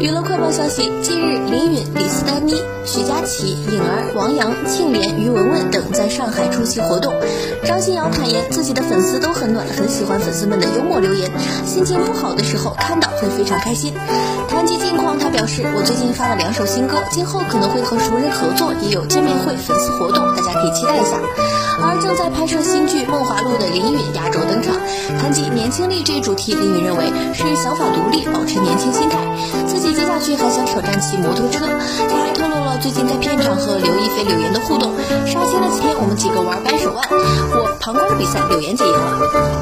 娱乐快报消息：近日，林允、李斯丹妮、徐佳琪、颖儿、王阳、庆怜、于文文等在上海出席活动。张新瑶坦言，自己的粉丝都很暖，很喜欢粉丝们的幽默留言，心情不好的时候看到会非常开心。谈及近况，他表示：“我最近发了两首新歌，今后可能会和熟人合作，也有见面会、粉丝活动，大家可以期待一下。”而正在拍摄新剧《梦华录》的林允压轴登场，谈及年轻力这一主题，林允认为是想法独立，保持年轻心态。还想挑战骑摩托车，他还透露了最近在片场和刘亦菲、柳岩的互动。杀青了几天，我们几个玩掰手腕，我旁观比赛，柳岩姐赢了。